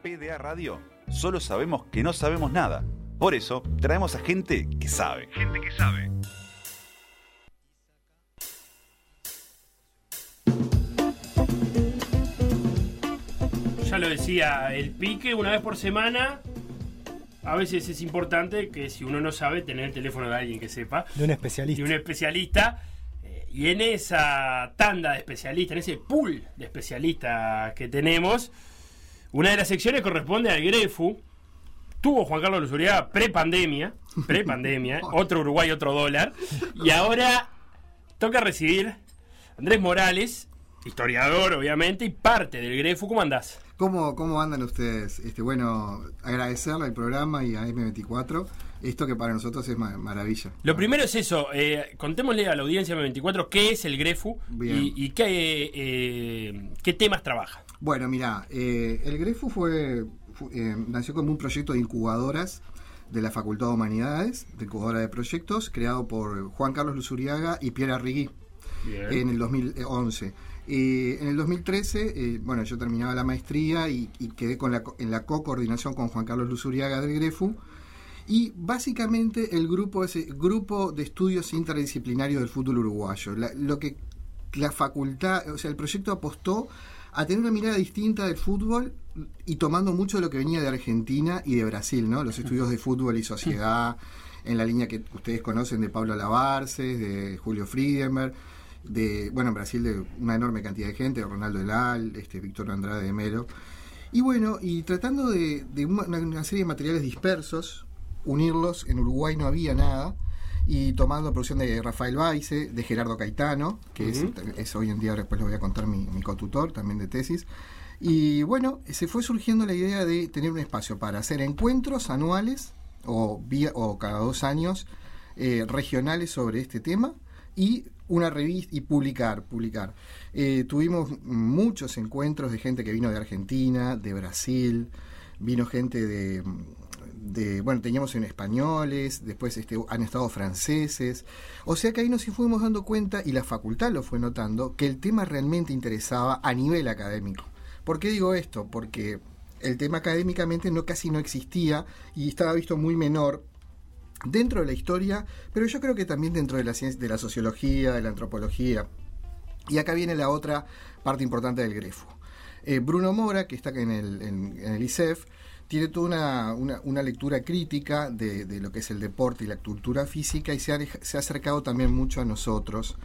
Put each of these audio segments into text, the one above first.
PDA Radio solo sabemos que no sabemos nada. Por eso traemos a gente que sabe. Gente que sabe. Ya lo decía, el pique una vez por semana. A veces es importante que si uno no sabe, tener el teléfono de alguien que sepa. De un especialista. De un especialista. Eh, Y en esa tanda de especialistas, en ese pool de especialistas que tenemos, una de las secciones corresponde al Grefu. Tuvo Juan Carlos Luzuriaga pre-pandemia, pre-pandemia, otro Uruguay, otro dólar. Y ahora toca recibir Andrés Morales, historiador obviamente, y parte del Grefu. ¿Cómo andás? ¿Cómo, ¿Cómo andan ustedes? Este, bueno, agradecerle al programa y a M24. Esto que para nosotros es ma- maravilla. Lo primero es eso, eh, contémosle a la audiencia de 24 qué es el Grefu y, y qué, eh, qué temas trabaja. Bueno, mira, eh, el Grefu fue, fu- eh, nació como un proyecto de incubadoras de la Facultad de Humanidades, de incubadora de proyectos, creado por Juan Carlos Luzuriaga y Pierre Arrigui en el 2011. Eh, en el 2013, eh, bueno, yo terminaba la maestría y, y quedé con la, en la co-coordinación con Juan Carlos Luzuriaga del Grefu. Y básicamente el grupo es el Grupo de Estudios Interdisciplinarios del Fútbol Uruguayo. La- lo que la facultad, o sea, el proyecto apostó a tener una mirada distinta del fútbol y tomando mucho de lo que venía de Argentina y de Brasil, ¿no? Los estudios de fútbol y sociedad, en la línea que ustedes conocen de Pablo Alabarces, de Julio Friedenberg, de, bueno, en Brasil de una enorme cantidad de gente, de Ronaldo Elal, este, Víctor Andrade de Melo. Y bueno, y tratando de, de una, una serie de materiales dispersos, unirlos, en Uruguay no había nada, y tomando producción de Rafael Baise, de Gerardo Caetano, que es, es hoy en día, después lo voy a contar, mi, mi cotutor también de tesis. Y bueno, se fue surgiendo la idea de tener un espacio para hacer encuentros anuales o, vía, o cada dos años eh, regionales sobre este tema y una revista y publicar, publicar. Eh, tuvimos muchos encuentros de gente que vino de Argentina, de Brasil, vino gente de, de bueno, teníamos en españoles, después este, han estado franceses, o sea que ahí nos fuimos dando cuenta, y la facultad lo fue notando, que el tema realmente interesaba a nivel académico. ¿Por qué digo esto? Porque el tema académicamente no casi no existía y estaba visto muy menor dentro de la historia, pero yo creo que también dentro de la ciencia, de la sociología, de la antropología. Y acá viene la otra parte importante del grefo. Eh, Bruno Mora, que está en el, en, en el ICEF, tiene toda una, una, una lectura crítica de, de, lo que es el deporte y la cultura física y se ha, se ha acercado también mucho a nosotros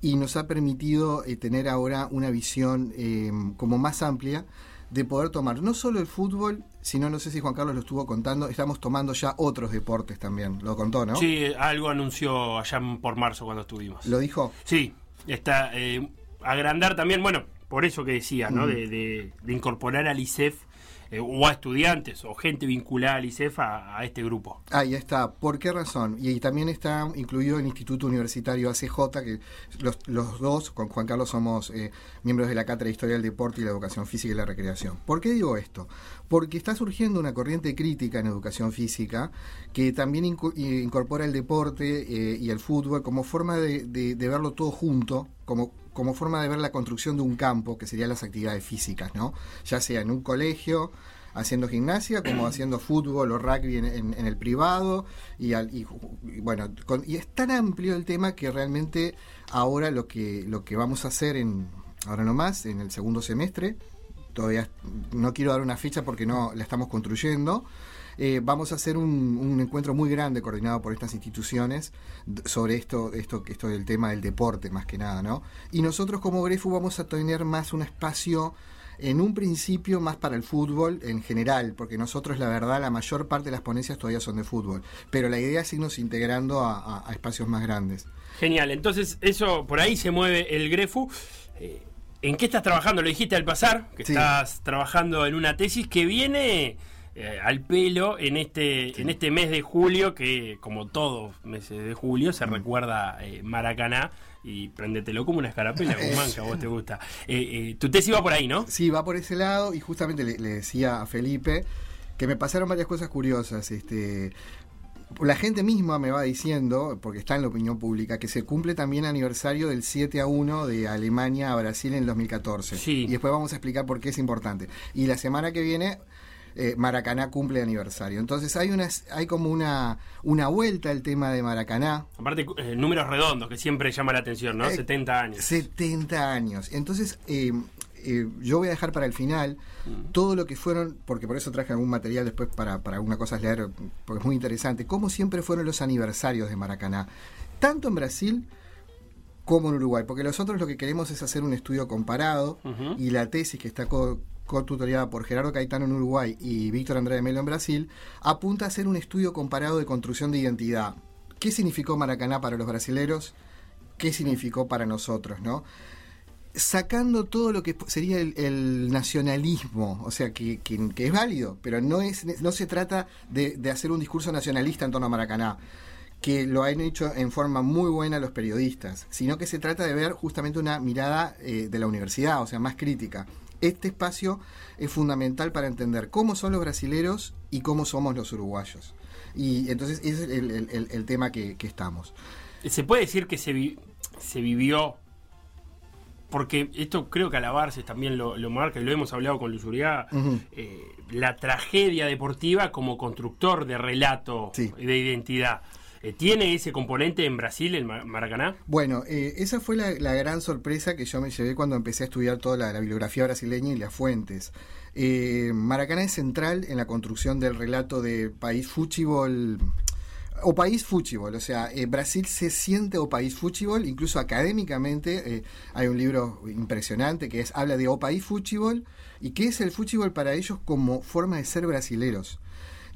y nos ha permitido eh, tener ahora una visión eh, como más amplia de poder tomar no solo el fútbol, sino, no sé si Juan Carlos lo estuvo contando, estamos tomando ya otros deportes también. Lo contó, ¿no? Sí, algo anunció allá por marzo cuando estuvimos. ¿Lo dijo? Sí, está. Eh, agrandar también, bueno, por eso que decía, ¿no? Mm. De, de, de incorporar al ICEF eh, o a estudiantes o gente vinculada al ICEF a, a, este grupo. Ahí está. ¿Por qué razón? Y, también está incluido el Instituto Universitario ACJ, que los, los dos, con Juan Carlos, somos eh, miembros de la Cátedra de Historia del Deporte y la Educación Física y la Recreación. ¿Por qué digo esto? Porque está surgiendo una corriente crítica en educación física que también inco incorpora el deporte eh, y el fútbol como forma de, de verlo todo junto, como como forma de ver la construcción de un campo, que serían las actividades físicas, ¿no? Ya sea en un colegio, haciendo gimnasia, como haciendo fútbol o rugby en, en, en el privado, y, al, y, y bueno, con, y es tan amplio el tema que realmente ahora lo que, lo que vamos a hacer en, ahora nomás, en el segundo semestre, todavía no quiero dar una fecha porque no la estamos construyendo, eh, vamos a hacer un, un, encuentro muy grande coordinado por estas instituciones sobre esto, esto, esto del tema del deporte más que nada, ¿no? Y nosotros como Grefu vamos a tener más un espacio en un principio más para el fútbol en general, porque nosotros la verdad la mayor parte de las ponencias todavía son de fútbol, pero la idea es irnos integrando a, a, a espacios más grandes. Genial, entonces eso por ahí se mueve el Grefu. Eh, ¿En qué estás trabajando? Lo dijiste al pasar, que sí. estás trabajando en una tesis que viene eh, al pelo en este, sí. en este mes de julio, que como todos meses de julio se mm. recuerda eh, Maracaná y préndetelo como una escarapela, Guzmán, que a vos te gusta. Eh, tu tesis va por ahí, ¿no? Sí, va por ese lado y justamente le, le, decía a Felipe que me pasaron varias cosas curiosas. Este, La gente misma me va diciendo, porque está en la opinión pública, que se cumple también el aniversario del 7 a 1 de Alemania a Brasil en el 2014. Sí. Y después vamos a explicar por qué es importante. Y la semana que viene eh, Maracaná cumple aniversario. Entonces hay una, hay como una, una vuelta al tema de Maracaná. Aparte, eh, números redondos, que siempre llama la atención, ¿no? Eh, 70 años. 70 años. Entonces, eh, yo voy a dejar para el final Mm. todo lo que fueron, porque por eso traje algún material después para, para alguna cosa leer, porque es muy interesante, cómo siempre fueron los aniversarios de Maracaná, tanto en Brasil como en Uruguay, porque nosotros lo que queremos es hacer un estudio comparado y la tesis que está co- cotutoriada por Gerardo Caetano en Uruguay y Víctor Andrade Melo en Brasil, apunta a hacer un estudio comparado de construcción de identidad. ¿Qué significó Maracaná para los brasileros? ¿Qué significó para nosotros? ¿no? Sacando todo lo que sería el, nacionalismo, o sea, que, que- que es válido, pero no, es, no se trata de, de hacer un discurso nacionalista en torno a Maracaná que lo han hecho en forma muy buena los periodistas, sino que se trata de ver justamente una mirada eh, de la universidad, o sea, más crítica. Este espacio es fundamental para entender cómo son los brasileros y cómo somos los uruguayos. Y entonces ese es el, el- el- el tema que, que estamos. Se puede decir que se, vi- se vivió, porque esto creo que Alabarces también lo, lo marca y lo hemos hablado con Luz Uriaga, Ujú. eh, la tragedia deportiva como constructor de relato Sí. y de identidad. Eh, ¿Tiene ese componente en Brasil, el Ma- Maracaná? Bueno, eh, esa fue la, gran sorpresa que yo me llevé cuando empecé a estudiar toda la, la bibliografía brasileña y las fuentes. Eh, Maracaná es central en la construcción del relato de país fútbol o país fútbol, o sea, eh, Brasil se siente o país fútbol, incluso académicamente eh, hay un libro impresionante que es habla de o país fútbol y qué es el fútbol para ellos como forma de ser brasileros.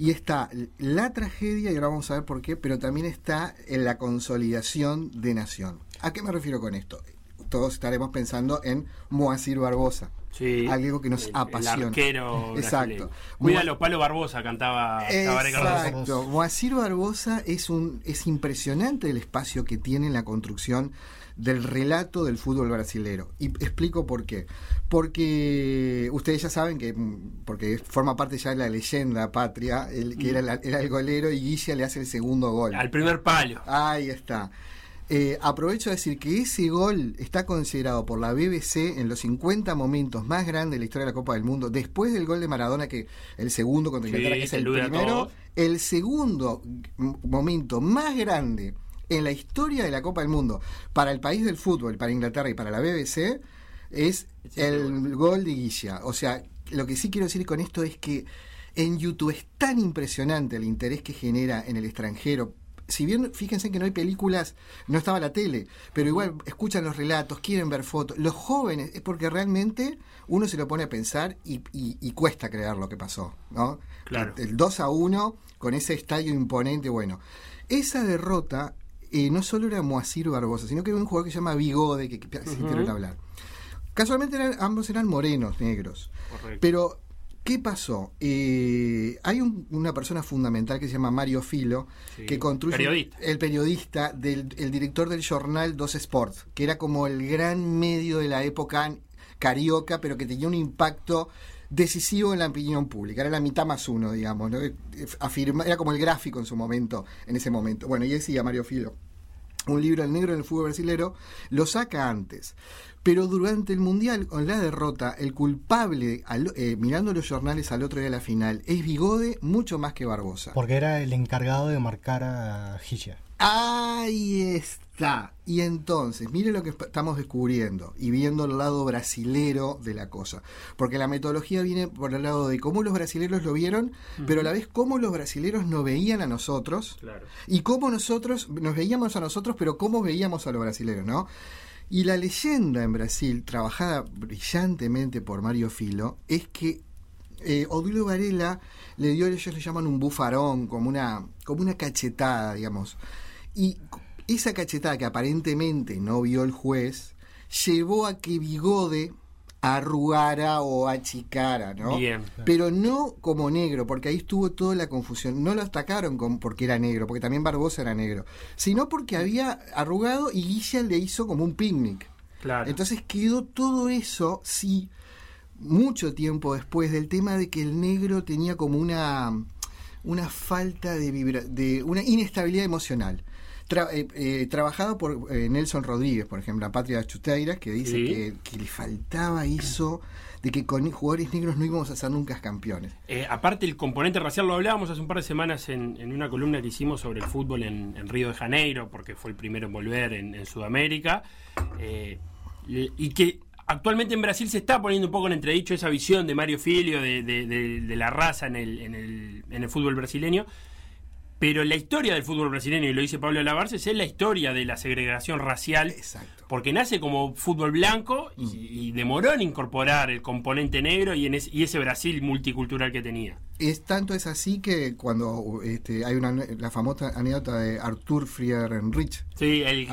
Y está la tragedia, y ahora vamos a ver por qué, pero también está en la consolidación de nación. ¿A qué me refiero con esto? Todos estaremos pensando en Moacir Barbosa. Sí. Algo que nos El- apasiona. El arquero Exacto. Mua- los palos Barbosa, cantaba. Exacto. Moacir Barbosa es un es impresionante el espacio que tiene en la construcción del relato del fútbol brasilero. Y explico por qué. Porque ustedes ya saben que, mm, porque forma parte ya de la leyenda patria, el, que era, la- era el golero y Guilla le hace el segundo gol. Al primer palo. Ahí está. Eh, aprovecho a decir que ese gol está considerado por la BBC en los 50 momentos más grandes de la historia de la Copa del Mundo, después del gol de Maradona, que el segundo contra Sí, Inglaterra, que es el primero, el segundo momento más grande en la historia de la Copa del Mundo para el país del fútbol, para Inglaterra y para la BBC, es el gol de Guilla. O sea, lo que sí quiero decir con esto es que en YouTube es tan impresionante el interés que genera en el extranjero. Si bien, fíjense que no hay películas, no estaba la tele, pero igual escuchan los relatos, quieren ver fotos. Los jóvenes, es porque realmente uno se lo pone a pensar y, y- y cuesta creer lo que pasó, ¿no? Claro. El 2 a 1 con ese estadio imponente, bueno. Esa derrota eh, no solo era Moacir Barbosa, sino que era un jugador que se llama Bigode, que, que se Ujú. hablar. Casualmente eran- ambos eran morenos, negros. Correcto. Pero, ¿qué pasó? Eh, hay un- una persona fundamental que se llama Mario Filo, Sí. que construye Periodista. el periodista, del, el director del jornal Dos Sports, que era como el gran medio de la época carioca, pero que tenía un impacto decisivo en la opinión pública. Era la mitad más uno, digamos. ¿no? Afirma, era como el gráfico en su momento, en ese momento. Bueno, y decía Mario Filo un libro El negro en el fútbol brasilero, lo saca antes. Pero durante el Mundial, con la derrota, el culpable, al- eh, mirando los jornales al otro día de la final, es Bigode mucho más que Barbosa. Porque era el encargado de marcar a Gilla. Ahí está. Y entonces, mire lo que estamos descubriendo y viendo el lado brasilero de la cosa. Porque la metodología viene por el lado de cómo los brasileros lo vieron, pero a la vez cómo los brasileros nos veían a nosotros Claro. y cómo nosotros nos veíamos a nosotros, pero cómo veíamos a los brasileños, ¿no? Y la leyenda en Brasil, trabajada brillantemente por Mario Filo, es que eh, Odilo Varela le dio, ellos le llaman un bufarón, como una, como una cachetada, digamos. Y esa cachetada que aparentemente no vio el juez, llevó a que Bigode arrugara o achicara, ¿no? Bien. Pero no como negro, porque ahí estuvo toda la confusión. No lo atacaron con, porque era negro, porque también Barbosa era negro, sino porque había arrugado y Guilla le hizo como un picnic. Claro. Entonces quedó todo eso, sí, mucho tiempo después del tema de que el negro tenía como una una falta de, vibra- de una inestabilidad emocional. Tra- eh, eh, trabajado por eh, Nelson Rodríguez, por ejemplo, la Patria Chuteiras, que dice Sí. que, que le faltaba eso de que con jugadores negros no íbamos a ser nunca campeones. Eh, aparte el componente racial lo hablábamos hace un par de semanas en, en una columna que hicimos sobre el fútbol en, en Río de Janeiro, porque fue el primero en volver en, en Sudamérica, eh, y y que actualmente en Brasil se está poniendo un poco en entredicho esa visión de Mario Filio de, de- de- de la raza en el, en, el, en el fútbol brasileño. Pero la historia del fútbol brasileño, y lo dice Pablo Lavarces, es la historia de la segregación racial Exacto. porque nace como fútbol blanco y, y demoró en incorporar el componente negro y, en es- y ese Brasil multicultural que tenía. Es tanto es así que cuando este, hay una la famosa anécdota de Artur Friedrich, Sí, el,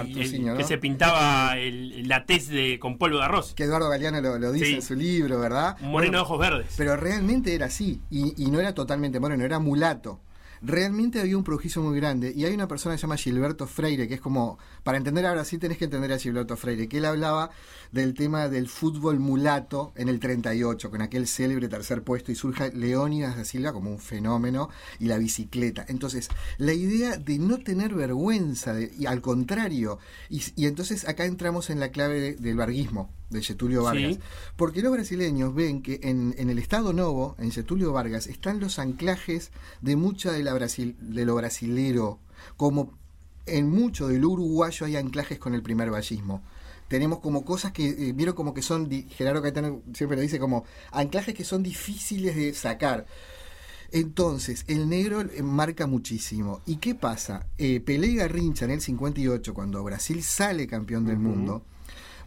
que se pintaba el- la tez de, con polvo de arroz. que Eduardo Galeano lo, lo dice Sí. en su libro, ¿verdad? Un moreno de ojos verdes. Pero realmente era así, y, y no era totalmente moreno, era mulato. Realmente había un prejuicio muy grande, y hay una persona que se llama Gilberto Freire, que es como, para entender a Brasil tenés que entender a Gilberto Freire, que él hablaba del tema del fútbol mulato en el 38, con aquel célebre tercer puesto, y surge Leónidas da Silva como un fenómeno, y la bicicleta. Entonces, la idea de no tener vergüenza, y al contrario, y, entonces acá entramos en la clave de- del varguismo, de Getulio Vargas. Sí. Porque los brasileños ven que en, en el Estado Novo, en Getulio Vargas, están los anclajes de mucha de, la Brasil, de lo brasilero, como en mucho del uruguayo hay anclajes con el primer vallismo. Tenemos como cosas que, eh, vieron como que son, Gerardo Caetano siempre lo dice, como anclajes que son difíciles de sacar. Entonces, el negro eh, marca muchísimo. ¿Y qué pasa? Eh, Pelé y Garrincha en el 58, cuando Brasil sale campeón del mundo,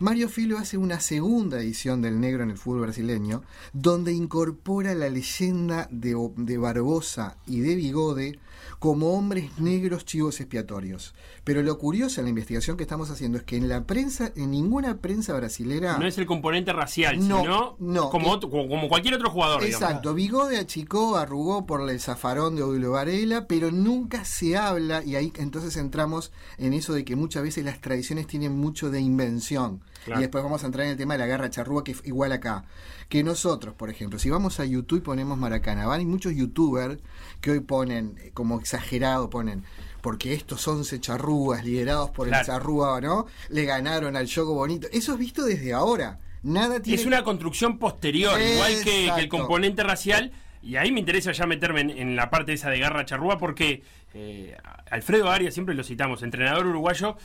Mario Filo hace una segunda edición del negro en el fútbol brasileño, donde incorpora la leyenda de, de Barbosa y de Bigode como hombres negros chivos expiatorios. Pero lo curioso en la investigación que estamos haciendo es que en la prensa, en ninguna prensa brasilera... No es el componente racial, No, sino no. Como, otro- como cualquier otro jugador. digamos. Exacto, Bigode achicó, arrugó por el zafarón de Odilo Varela, pero nunca se habla, y ahí entonces entramos en eso de que muchas veces las tradiciones tienen mucho de invención. Claro. Y después vamos a entrar en el tema de la guerra charrúa, que es igual acá. Que nosotros, por ejemplo, si vamos a YouTube y ponemos Maracaná, hay muchos youtubers que hoy ponen, eh, como exagerado, ponen, porque estos 11 charrúas liderados por Claro. el charrúa, ¿no? Le ganaron al Yogo Bonito. Eso es visto desde ahora. Nada tiene Es una construcción posterior, igual que, que el componente racial. Y ahí me interesa ya meterme en, en la parte esa de Garra Charrúa, porque eh, Alfredo Arias, siempre lo citamos, entrenador uruguayo,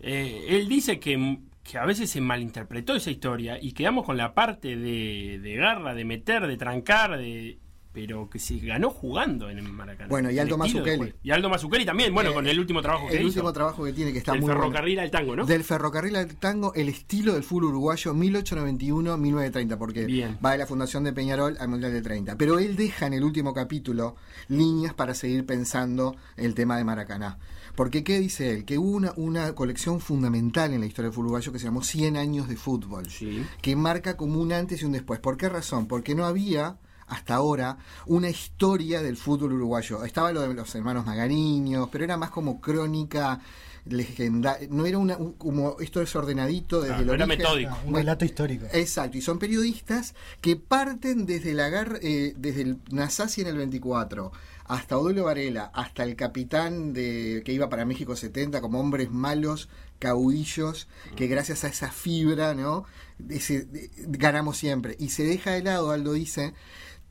eh, él dice que, que a veces se malinterpretó esa historia y quedamos con la parte de, de garra, de meter, de trancar, de pero que se ganó jugando en el Maracaná. Bueno, y Aldo Mazzucchelli. Y Aldo Mazzucchelli también, bueno, Eh, con el último trabajo que el hizo. último trabajo que tiene que está del muy bueno. ferrocarril al tango, ¿no? Del ferrocarril al tango, el estilo del fútbol uruguayo 1891-1930, porque Bien. va de la fundación de Peñarol al Mundial de 30. Pero él deja en el último capítulo líneas para seguir pensando el tema de Maracaná. Porque, ¿qué dice él? Que hubo una, una colección fundamental en la historia del fútbol uruguayo que se llamó 100 años de fútbol, Sí. que marca como un antes y un después. ¿Por qué razón? Porque no había hasta ahora una historia del fútbol uruguayo. Estaba lo de los hermanos Magariños, pero era más como crónica legendaria. No era una, un- como esto es ordenadito desde Claro, el no era origen. metódico. Ah, un relato histórico. Exacto, y son periodistas que parten desde la eh, desde el Nasasi en el 24 hasta Odolo Varela, hasta el capitán de que iba para México 70 como hombres malos, caudillos, que gracias a esa fibra, ¿no? Ese- de- ganamos siempre. Y se deja de lado, Aldo dice,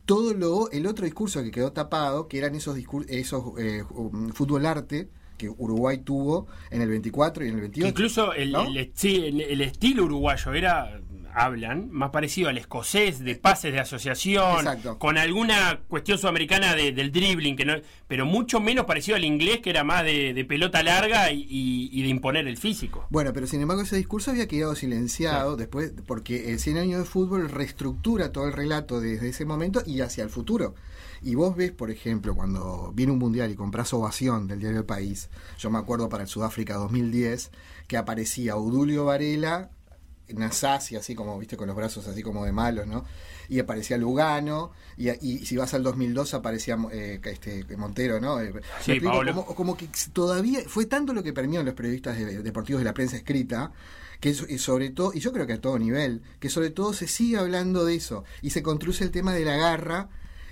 todo lo el otro discurso que quedó tapado, que eran esos esos eh, um, fútbol arte que Uruguay tuvo en el 24 y en el Que 28. incluso el, ¿no? el- sí, el- el estilo uruguayo era, hablan, más parecido al escocés, de pases de asociación, Exacto. con alguna cuestión sudamericana de- del dribbling, que no, pero mucho menos parecido al inglés, que era más de, de pelota larga y, y- y de imponer el físico. Bueno, pero sin embargo ese discurso había quedado silenciado después, porque el 100 años de fútbol reestructura todo el relato desde ese momento y hacia el futuro. Y vos ves, por ejemplo, cuando viene un mundial y compras ovación del diario El País, yo me acuerdo para el Sudáfrica 2010, que aparecía Udulio Varela, Nasasi, así como, viste, con los brazos así como de malos, ¿no? Y aparecía Lugano, y, y si vas al 2002 aparecía eh, este, Montero, ¿no? Eh, ¿me Sí, explico? Paolo. Como, como que todavía fue tanto lo que permeó en los periodistas de- deportivos de la prensa escrita, que sobre todo, y yo creo que a todo nivel, que sobre todo se sigue hablando de eso, y se construye el tema de la garra,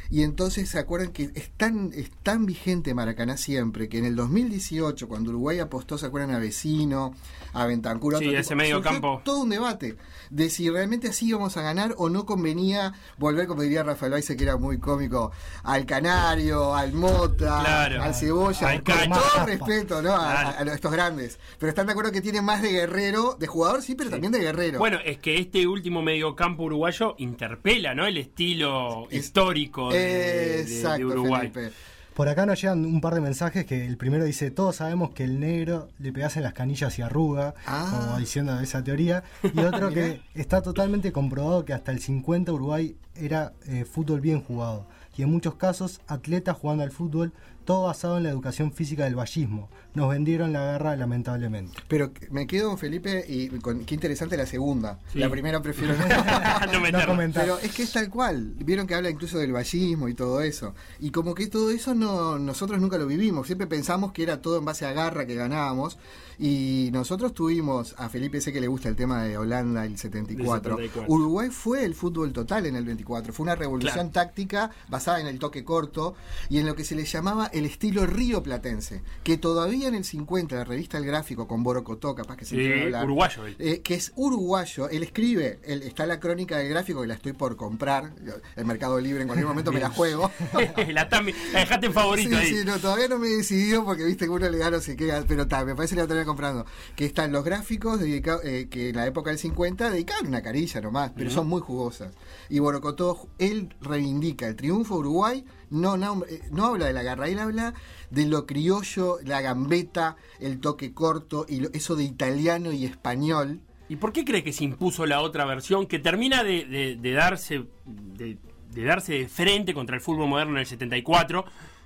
Y entonces se acuerdan que es tan, es tan vigente Maracaná siempre que en el 2018, cuando Uruguay apostó, ¿se acuerdan a Vecino, a Bentancur? a Sí, ese medio campo. Todo un debate de si realmente así íbamos a ganar o no convenía volver, como diría Rafael Baice, que era muy cómico, al Canario, al Mota, Claro. al Cebolla, Al con todo respeto ¿no? A- Claro. a, a estos grandes. Pero están de acuerdo que tiene más de guerrero, de jugador sí, pero también de guerrero. Bueno, es que este último mediocampo uruguayo interpela, ¿no? El estilo Es- histórico de, de- de Exacto, Uruguay. Felipe. Por acá nos llegan un par de mensajes que el primero dice, todos sabemos que el negro le pegas en las canillas y arruga, Ah. como diciendo esa teoría. Y otro que está totalmente comprobado que hasta el 50 Uruguay era eh, fútbol bien jugado. Y en muchos casos, atletas jugando al fútbol, todo basado en la educación física del vallismo. Nos vendieron la guerra lamentablemente. Pero me quedo, Felipe, y con, qué interesante la segunda. Sí. La primera prefiero no No meterlo. comentar. Pero es que es tal cual. Vieron que habla incluso del vallismo y todo eso. Y como que todo eso no nosotros nunca lo vivimos. Siempre pensamos que era todo en base a garra que ganábamos. Y nosotros tuvimos, a Felipe sé que le gusta el tema de Holanda el 74. Del 74. Uruguay fue el fútbol total en el 24. Fue una revolución Claro. táctica basada en el toque corto y en lo que se le llamaba el estilo río platense. Que todavía en el 50, la revista El Gráfico con Borocotó, capaz que se Sí, hablar, uruguayo él. eh, que es uruguayo, él escribe, él, está la crónica del gráfico que la estoy por comprar, el Mercado Libre en cualquier momento me la juego. la, tam- la dejaste en favorito Sí, ahí. sí, no, todavía no me he decidido porque viste que uno le da no sé qué, pero está, me parece que la terminé comprando. Que están los gráficos dedicados, eh, que en la época del 50 dedicaban una carilla nomás, pero son muy jugosas. Y Borocotó, él reivindica el triunfo Uruguay, no, no, eh, no habla de la garra, él habla de lo criollo, la gambeta, el toque corto, y eso de italiano y español. ¿Y por qué cree que se impuso la otra versión que termina de, de- darse de, darse de frente contra el fútbol moderno en el 74?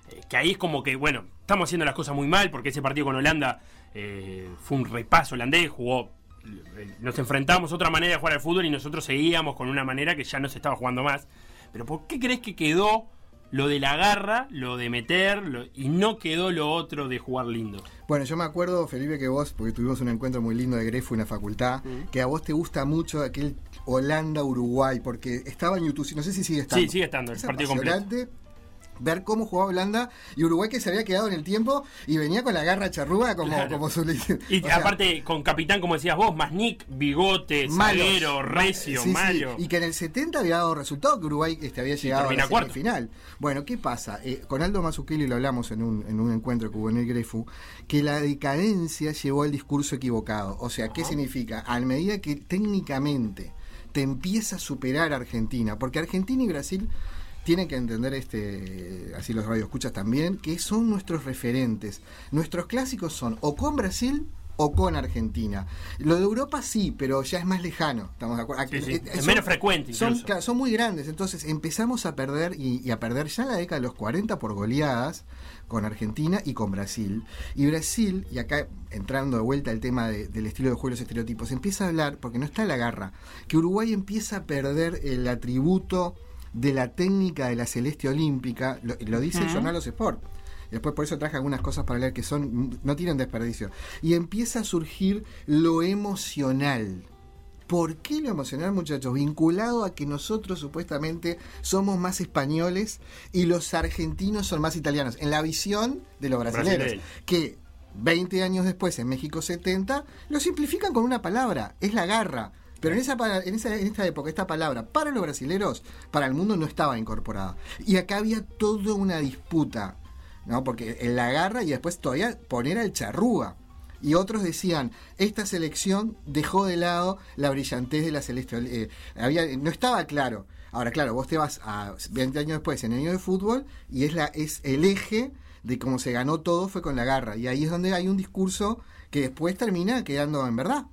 eh, que ahí es como que, bueno, estamos haciendo las cosas muy mal porque ese partido con Holanda eh, fue un repaso holandés, jugó. Nos enfrentamos a otra manera de jugar al fútbol y nosotros seguíamos con una manera que ya no se estaba jugando más. Pero ¿por qué crees que quedó lo de la garra, lo de meter, lo- y no quedó lo otro de jugar lindo? Bueno, yo me acuerdo, Felipe, que vos, porque tuvimos un encuentro muy lindo de Grefo en la facultad, que a vos te gusta mucho aquel Holanda-Uruguay, porque estaba en YouTube, no sé si sigue estando. Sí, sigue estando, el Es partido completo. Ver cómo jugaba Holanda y Uruguay que se había quedado en el tiempo y venía con la garra charrúa como, Claro. como su... Y o sea, aparte, con capitán, como decías vos, más Nick, bigote, zaguero, recio, Sí. Y que en el 70 había dado resultado que Uruguay este, había llegado a la final. Bueno, ¿qué pasa? Eh, con Aldo Mazzucchelli lo hablamos en un, en un encuentro que hubo en el Grefu, que la decadencia llevó al discurso equivocado. O sea, ¿qué significa? A medida que técnicamente te empieza a superar Argentina, porque Argentina y Brasil tienen que entender este así los radioescuchas también que son nuestros referentes. Nuestros clásicos son o con Brasil o con Argentina. Lo de Europa sí pero ya es más lejano estamos de acuerdo. Sí, sí. Eh, Es menos frecuente son, claro, son muy grandes. Entonces empezamos a perder y, y a perder ya la década de los 40 por goleadas con Argentina y con Brasil. Y Brasil y acá entrando de vuelta al tema de- del estilo de juego y los estereotipos empieza a hablar porque no está la garra que Uruguay empieza a perder el atributo de la técnica de la celeste olímpica, lo, lo dice el Ujú. Jornal Los Sport. Después por eso traje algunas cosas para leer que son no tienen desperdicio. Y empieza a surgir lo emocional. ¿Por qué lo emocional, muchachos? Vinculado a que nosotros supuestamente somos más españoles y los argentinos son más italianos. En la visión de los brasileños. Brasileño. Que 20 años después, en México 70, lo simplifican con una palabra, es la garra. Pero en esa, en esa en esta época, esta palabra, para los brasileros, para el mundo no estaba incorporada. Y acá había toda una disputa, ¿no? Porque en la garra y después todavía poner al charrúa. Y otros decían, esta selección dejó de lado la brillantez de la celeste. eh, había, no estaba claro. Ahora, claro, vos te vas a 20 años después en el año de fútbol y es, la, es el eje de cómo se ganó todo fue con la garra. Y ahí es donde hay un discurso que después termina quedando en verdad.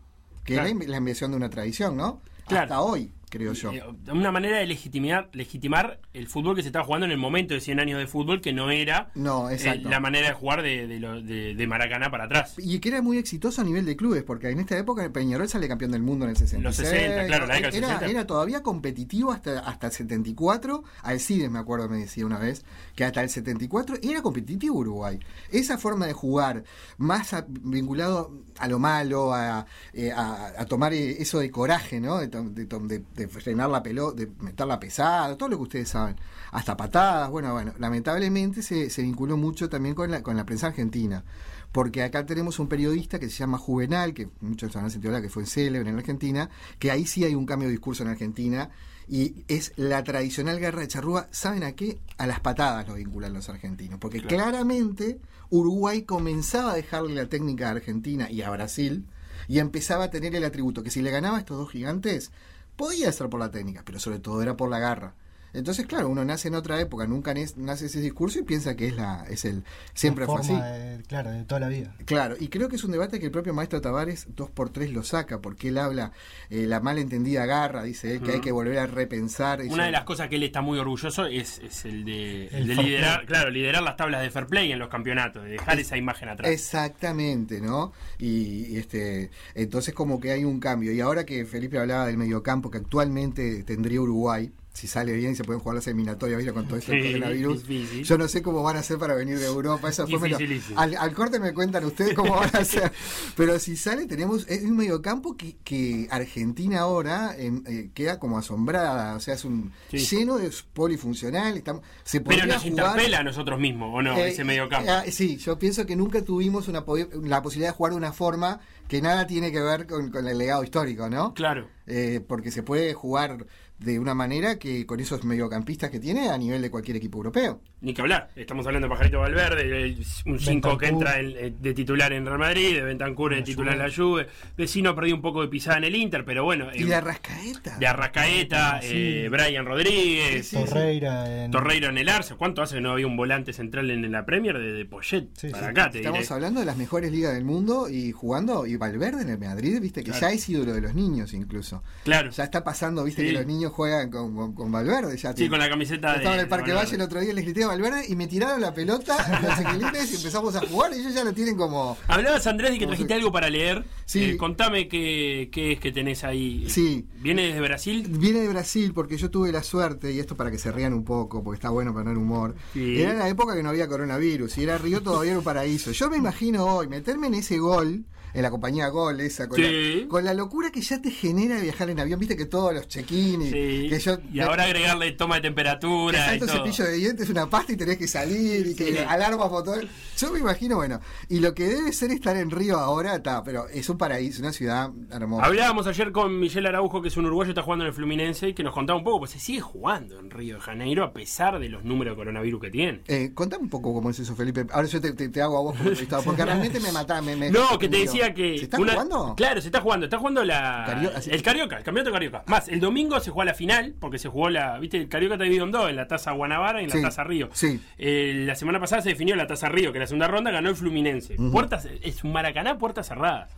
Que Claro. es la, la invención de una tradición, ¿no? Claro. Hasta hoy, creo yo. Eh, Una manera de legitimar, legitimar el fútbol que se estaba jugando en el momento de 100 años de fútbol, que no era No, eh, la manera de jugar de, de, lo- de- de Maracaná para atrás. Y que era muy exitoso a nivel de clubes, porque en esta época Peñarol sale campeón del mundo en el 66. Los 60, claro, la década era, 60. era todavía competitivo hasta, hasta el 74. Alcides, me acuerdo, me decía una vez, que hasta el 74 era competitivo Uruguay. Esa forma de jugar, más a- vinculado a lo malo, a, eh, a- a tomar eso de coraje, ¿no? De, de de- frenar la pelota, de meterla pesada, todo lo que ustedes saben, hasta patadas, bueno, bueno, lamentablemente se, se vinculó mucho también con la, con la prensa argentina, porque acá tenemos un periodista que se llama Juvenal, que muchos han sentido hablar que fue célebre en Argentina, que ahí sí hay un cambio de discurso en Argentina, y es la tradicional guerra de charrúa, ¿saben a qué? A las patadas lo vinculan los argentinos, porque Claro. claramente Uruguay comenzaba a dejarle la técnica a Argentina y a Brasil, y empezaba a tener el atributo que si le ganaba a estos dos gigantes, podía ser por la técnica, pero sobre todo era por la garra. Entonces, claro, uno nace en otra época, nunca nace ese discurso y piensa que es la es el siempre La fue así. forma de- claro, de toda la vida. Claro, y creo que es un debate que el propio maestro Tavares dos por tres lo saca, porque él habla eh, la malentendida garra, dice él, que hay que volver a repensar. Una de las cosas que él está muy orgulloso es, es el de, el liderar, play. claro, liderar las tablas de fair play en los campeonatos, de dejar esa imagen atrás. Exactamente, ¿no? Y, y, este, entonces como que hay un cambio. Y ahora que Felipe hablaba del mediocampo que actualmente tendría Uruguay, si sale bien y se pueden jugar las eliminatorias. Con todo esto del Sí, coronavirus. difícil. Yo no sé cómo van a hacer para venir de Europa. Eso después me lo- Dificilísimo. al, al corte me cuentan ustedes cómo van a hacer. Pero si sale, tenemos es un mediocampo que, que Argentina ahora em, eh, queda como asombrada. O sea, es un Sí. lleno de polifuncional. Estamos, se Pero nos jugar- interpela a nosotros mismos, ¿o no? eh, ese medio campo. eh, sí, yo pienso que nunca tuvimos una la posibilidad de jugar de una forma que nada tiene que ver con, con el legado histórico, ¿no? claro. Eh, porque se puede jugar de una manera que con esos mediocampistas que tiene a nivel de cualquier equipo europeo. Ni que hablar. Estamos hablando de Pajarito Valverde, el- un 5 que entra en- eh, de titular en Real Madrid, de Bentancur de La titular en la Juve. Vecino perdió un poco de pisada en el Inter, pero bueno. Y eh, de Arrascaeta. de Arrascaeta, Sí. eh, Brian Rodríguez, Sí, sí. Torreira en. Torreira en el Arce. ¿Cuánto hace que no había un volante central en la Premier de, de Poyet? Sí, para sí. acá, te Estamos diré. hablando de las mejores ligas del mundo y jugando, y Valverde en el Madrid, viste que Claro. ya es ídolo de los niños incluso. Claro. Ya está pasando, viste Sí. que los niños juegan con, con, con Valverde. Ya Sí, con la camiseta de. Estaba en el Parque Valle el otro día, les grité a Valverde y me tiraron la pelota los chiquilines y empezamos a jugar y ellos ya lo tienen como... Hablabas, Andrés, de que ¿Cómo trajiste algo para leer. Sí. Eh, contame qué, qué es que tenés ahí. Sí. ¿Viene desde Brasil? Viene de Brasil porque yo tuve la suerte, y esto para que se rían un poco, porque está bueno poner humor. Sí. Era la época que no había coronavirus y era Río todavía era un paraíso. Yo me imagino hoy meterme en ese gol, en la compañía Gol esa, con, Sí. la, con la locura que ya te genera viajar en avión, viste que todos los check-in y Sí. que yo... y ahora agregarle toma de temperatura y salto todo. cepillo de dientes, una pasta y tenés que salir y que Sí. alarma botón. Yo me imagino, bueno, y lo que debe ser estar en Río ahora, está, pero es un paraíso, una ciudad hermosa. Hablábamos ayer con Michelle Araujo, que es un uruguayo, está jugando en el Fluminense, y que nos contaba un poco, pues se sigue jugando en Río de Janeiro a pesar de los números de coronavirus que tiene. Eh, contame un poco cómo es eso, Felipe. Ahora yo te, te- te hago a vos como porque realmente me matá. Me, me- No, que te me- que. ¿Se está una- jugando? Claro, se está jugando. Está jugando la, Cario- así- el Carioca, el campeonato Carioca. Más, el domingo se juega la final, porque se jugó la. ¿Viste? El Carioca está dividido en dos, en la Taza Guanabara y en Sí, la Taza Río. sí. Eh, la semana pasada se definió la Taza Río, que en la segunda ronda ganó el Fluminense. Puertas, es un Maracaná, puertas cerradas.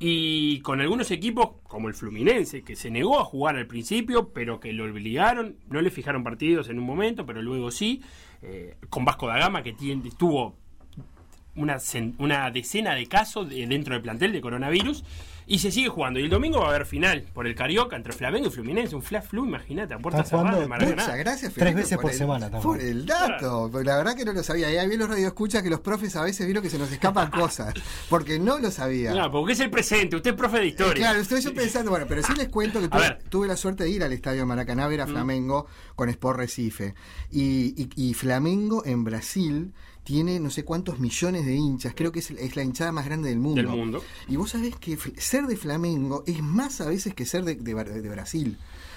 Y con algunos equipos, como el Fluminense, que se negó a jugar al principio, pero que lo obligaron, no le fijaron partidos en un momento, pero luego sí. eh, con Vasco da Gama, que tiene, tuvo una, cen- una decena de casos de- dentro del plantel de coronavirus y se sigue jugando. Y el domingo va a haber final por el Carioca entre Flamengo y Fluminense. Un Fla Flu, imagínate, a puerta cerrada de jugando Maracaná. Muchas gracias, Tres Felipe, veces por el- semana también. Por el dato, la verdad que no lo sabía. Y ahí vi los radioescuchas que los profes a veces vieron que se nos escapan cosas, porque no lo sabía. No, porque es el presente, usted es profe de Eh, historia. Claro, estoy yo pensando, bueno, pero sí les cuento que tuve, la suerte de ir al estadio Maracaná a ver a Mm. Flamengo con Sport Recife. Y, y- y Flamengo en Brasil tiene no sé cuántos millones de hinchas, creo que es, es la hinchada más grande del mundo. Del mundo. Y vos sabés que ser de Flamengo es más a veces que ser de, de de Brasil.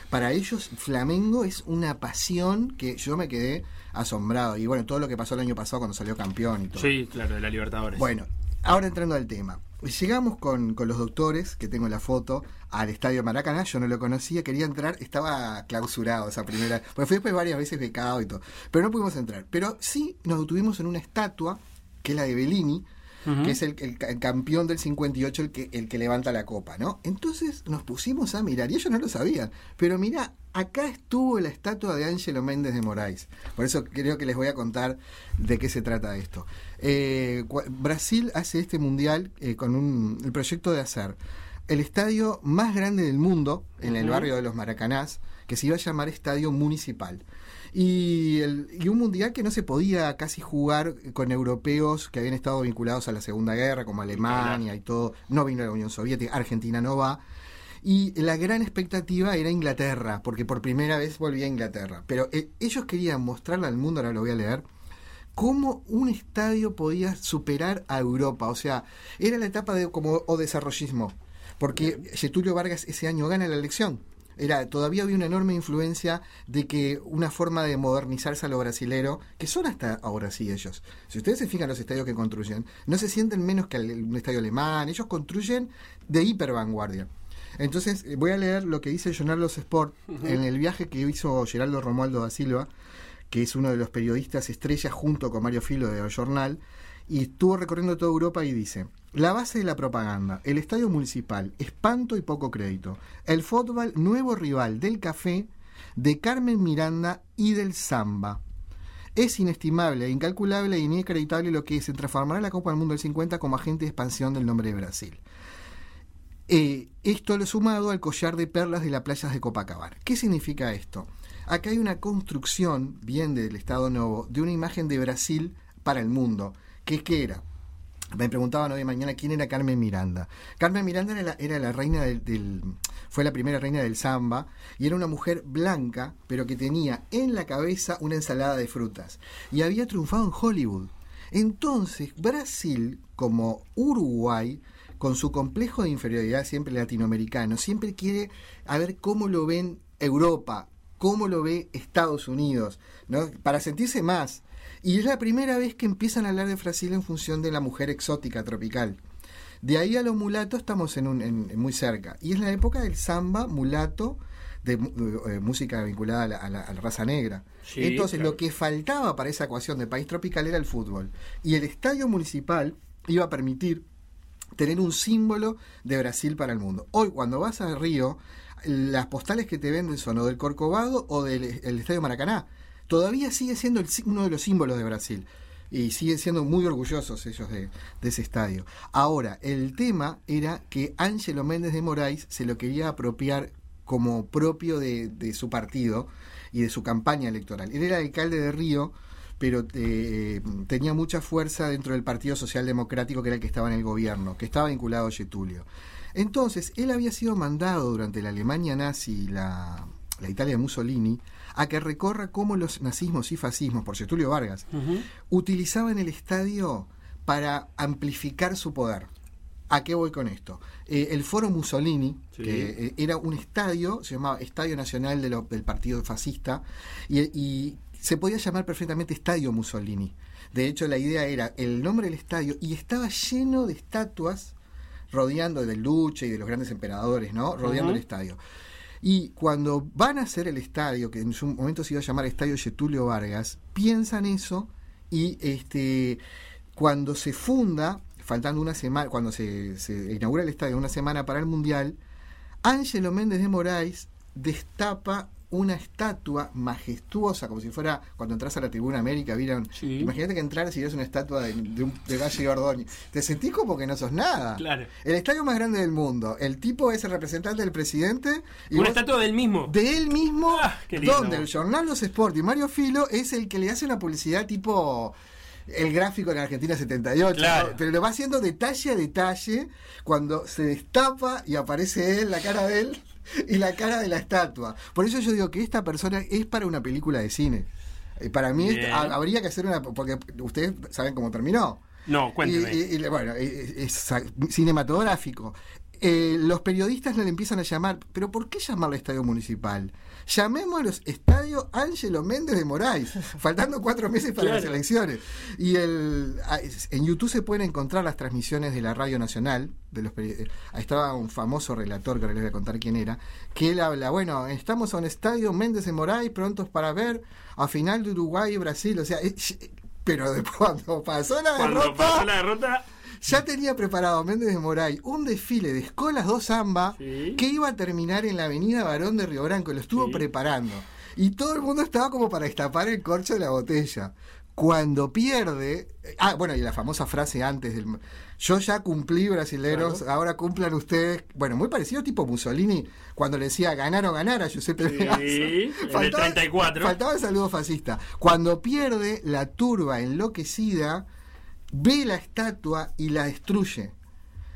Para ellos, Flamengo es una pasión que yo me quedé asombrado. Y bueno, todo lo que pasó el año pasado cuando salió campeón y todo. Sí, claro, de la Libertadores. Bueno, ahora entrando al tema. Llegamos con, con los doctores, que tengo la foto, al estadio Maracaná. Yo no lo conocía, quería entrar, estaba clausurado esa primera. Pues fui después varias veces becado y todo. Pero no pudimos entrar. Pero sí nos detuvimos en una estatua, que es la de Bellini, Que es el, el ca- el campeón del 58, el que, el que levanta la copa, ¿no? Entonces nos pusimos a mirar, y ellos no lo sabían, pero mira, acá estuvo la estatua de Ángelo Méndez de Moraes. Por eso creo que les voy a contar de qué se trata esto. Eh, Brasil hace este mundial eh, con un, el proyecto de hacer el estadio más grande del mundo, en el barrio de los Maracanás, que se iba a llamar Estadio Municipal. Y, el- y un mundial que no se podía casi jugar con europeos que habían estado vinculados a la Segunda Guerra, como Alemania y todo. No vino la Unión Soviética, Argentina no va. y la gran expectativa era Inglaterra, porque por primera vez volvía a Inglaterra. Pero eh, ellos querían mostrarle al mundo, ahora lo voy a leer, cómo un estadio podía superar a Europa. O sea, era la etapa de como o desarrollismo, porque Getulio Vargas ese año gana la elección. Era, todavía había una enorme influencia de que una forma de modernizarse a lo brasilero, que son hasta ahora sí ellos. Si ustedes se fijan los estadios que construyen, no se sienten menos que un estadio alemán, ellos construyen de hiper vanguardia. Entonces, eh, voy a leer lo que dice el Los Sport en el viaje que hizo Geraldo Romualdo da Silva, que es uno de los periodistas estrellas junto con Mario Filo de Jornal, y estuvo recorriendo toda Europa y dice, la base de la propaganda, el estadio municipal, espanto y poco crédito, el fútbol nuevo rival del café, de Carmen Miranda y del Samba. Es inestimable, incalculable e inacreditable lo que se transformará la Copa del Mundo del 50 como agente de expansión del nombre de Brasil. Eh, esto lo sumado al collar de perlas de las playas de Copacabana. ¿Qué significa esto? Acá hay una construcción, bien del Estado Nuevo, de una imagen de Brasil para el mundo. ¿Qué, qué era? Me preguntaban hoy mañana quién era Carmen Miranda. Carmen Miranda era la, reina del, fue la primera reina del samba y era una mujer blanca, pero que tenía en la cabeza una ensalada de frutas. Y había triunfado en Hollywood. Entonces, Brasil, como Uruguay, con su complejo de inferioridad siempre latinoamericano, siempre quiere a ver cómo lo ven Europa, cómo lo ve Estados Unidos, ¿no? para sentirse más. Y es la primera vez que empiezan a hablar de Brasil en función de la mujer exótica tropical. De ahí a los mulatos estamos en, un, muy cerca. Y es la época del samba mulato, de, eh, música vinculada a la, raza negra. Entonces lo que faltaba para esa ecuación de país tropical era el fútbol. Y el estadio municipal iba a permitir tener un símbolo de Brasil para el mundo. Hoy cuando vas a Río, las postales que te venden son o del Corcovado o del Estadio Maracaná todavía sigue siendo uno de los símbolos de Brasil. Y siguen siendo muy orgullosos ellos de, ese estadio. Ahora, el tema era que Ángelo Méndez de Moraes se lo quería apropiar como propio de, su partido y de su campaña electoral. Él era alcalde de Río, pero eh, tenía mucha fuerza dentro del Partido Social Democrático, que era el que estaba en el gobierno, que estaba vinculado a Getulio. Entonces, él había sido mandado durante la Alemania nazi la, la Italia de Mussolini a que recorra cómo los nazismos y fascismos, por Getulio Vargas, utilizaban el estadio para amplificar su poder. ¿A qué voy con esto? Eh, el Foro Mussolini, que eh, era un estadio, se llamaba Estadio Nacional del Partido Fascista, y, se podía llamar perfectamente Estadio Mussolini. De hecho, la idea era el nombre del estadio y estaba lleno de estatuas rodeando del Duce y de los grandes emperadores, ¿no? Rodeando el estadio. Y cuando van a hacer el estadio, que en su momento se iba a llamar Estadio Getulio Vargas, piensan eso y este cuando se funda, faltando una semana, cuando se, se inaugura el estadio, una semana para el Mundial, Ángelo Méndez de Moraes destapa una estatua majestuosa, como si fuera cuando entras a la Tribuna América, vieron. Imagínate que entraras y vieras una estatua de, de, de Valle Ordóñez. Te sentís como que no sos nada. Claro. El estadio más grande del mundo. El tipo es el representante del presidente. Y una estatua del mismo. De él mismo, ah, donde el Jornal Los Sport y Mario Filo es el que le hace una publicidad tipo el gráfico en Argentina 78, pero lo va haciendo detalle a detalle cuando se destapa y aparece él, la cara de él y la cara de la estatua. Por eso yo digo que esta persona es para una película de cine. Eh, para mí habría que hacer una... Porque ustedes saben cómo terminó. No, cuénteme. Y, bueno, es, cinematográfico. Eh, los periodistas le empiezan a llamar, pero ¿por qué llamarle estadio municipal? los Estadio Ángelo Méndez de Moraes, faltando cuatro meses para las elecciones. Y el, ah, en YouTube se pueden encontrar las transmisiones de la Radio Nacional. De los, ahí estaba un famoso relator, que ahora les voy a contar quién era, que él habla, bueno, estamos en un estadio Méndez de Moraes, prontos para ver a final de Uruguay y Brasil. O sea, pero de cuando pasó la cuando Pasó la derrota ya tenía preparado Méndez de Moray un desfile de Escolas 2 Zamba que iba a terminar en la avenida Barón de Río Branco, lo estuvo preparando. Y todo el mundo estaba como para destapar el corcho de la botella. Cuando pierde, ah, bueno, y la famosa frase antes del yo ya cumplí brasileros, ahora cumplan ustedes. Bueno, muy parecido tipo Mussolini cuando le decía ganar o ganar a Giuseppe sí, faltaba, el 34. Faltaba el saludo fascista. Cuando pierde, la turba enloquecida ve la estatua y la destruye.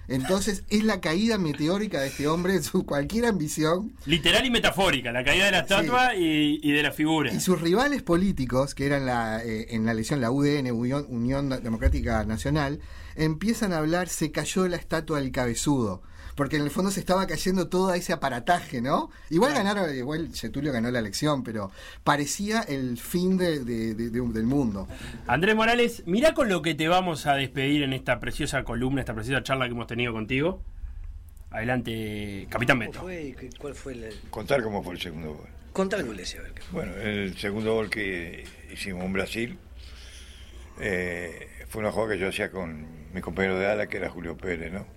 Entonces es la caída meteórica de este hombre, su cualquier ambición. Literal y metafórica, la caída de la estatua y, y, de la figura. Y sus rivales políticos, que eran la, eh, en la elección la UDN, Unión, Unión Democrática Nacional, empiezan a hablar, se cayó la estatua del cabezudo porque en el fondo se estaba cayendo todo ese aparataje, ¿no? Igual ganaron, igual Getulio ganó la elección, pero parecía el fin de, del mundo. Andrés Morales, mira con lo que te vamos a despedir en esta preciosa columna, esta preciosa charla que hemos tenido contigo. Adelante, Capitán Beto. ¿Cuál fue el... Contar cómo fue el segundo gol. Contar el gol ese, a ver. Bueno, el segundo gol que hicimos en Brasil eh, fue una jugada que yo hacía con mi compañero de ala, que era Julio Pérez, ¿no?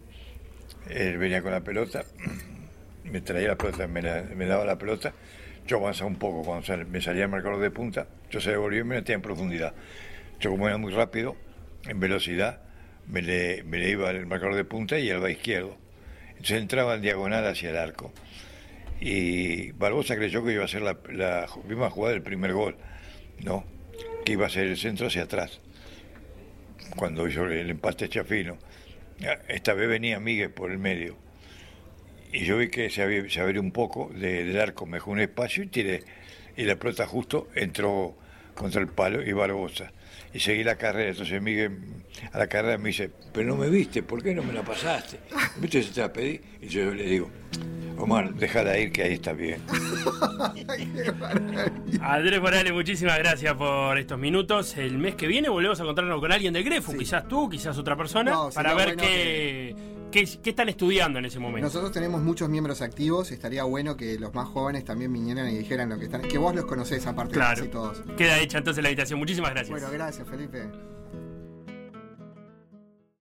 Él venía con la pelota, me traía la pelota, me, daba la pelota, yo avanzaba un poco, cuando me salía el marcador de punta, yo se devolvía y me metía en profundidad. Yo como era muy rápido, en velocidad, me le, iba el marcador de punta y él va izquierdo. Entonces entraba en diagonal hacia el arco. Y Barbosa creyó que iba a ser la, misma jugada del primer gol, ¿no? Que iba a ser el centro hacia atrás, cuando hizo el empate Chafino. Esta vez venía Miguel por el medio. Y yo vi que se, había, abrió un poco del arco, me dejó un espacio y tiré. Y la pelota justo entró contra el palo y Barbosa. Y seguí la carrera. Entonces Miguel a la carrera me dice, pero no me viste, ¿por qué no me la pasaste? ¿Viste si te la pedí? Y yo le digo, Omar, déjala ir que ahí está bien. Andrés Morales, muchísimas gracias por estos minutos. El mes que viene volvemos a encontrarnos con alguien del Grefo, quizás tú, quizás otra persona, para ver qué, qué, están estudiando en ese momento. Nosotros tenemos muchos miembros activos, estaría bueno que los más jóvenes también vinieran y dijeran lo que están, que vos los conocés aparte claro. de todos. Queda hecha entonces la invitación. Muchísimas gracias. Bueno, gracias Felipe.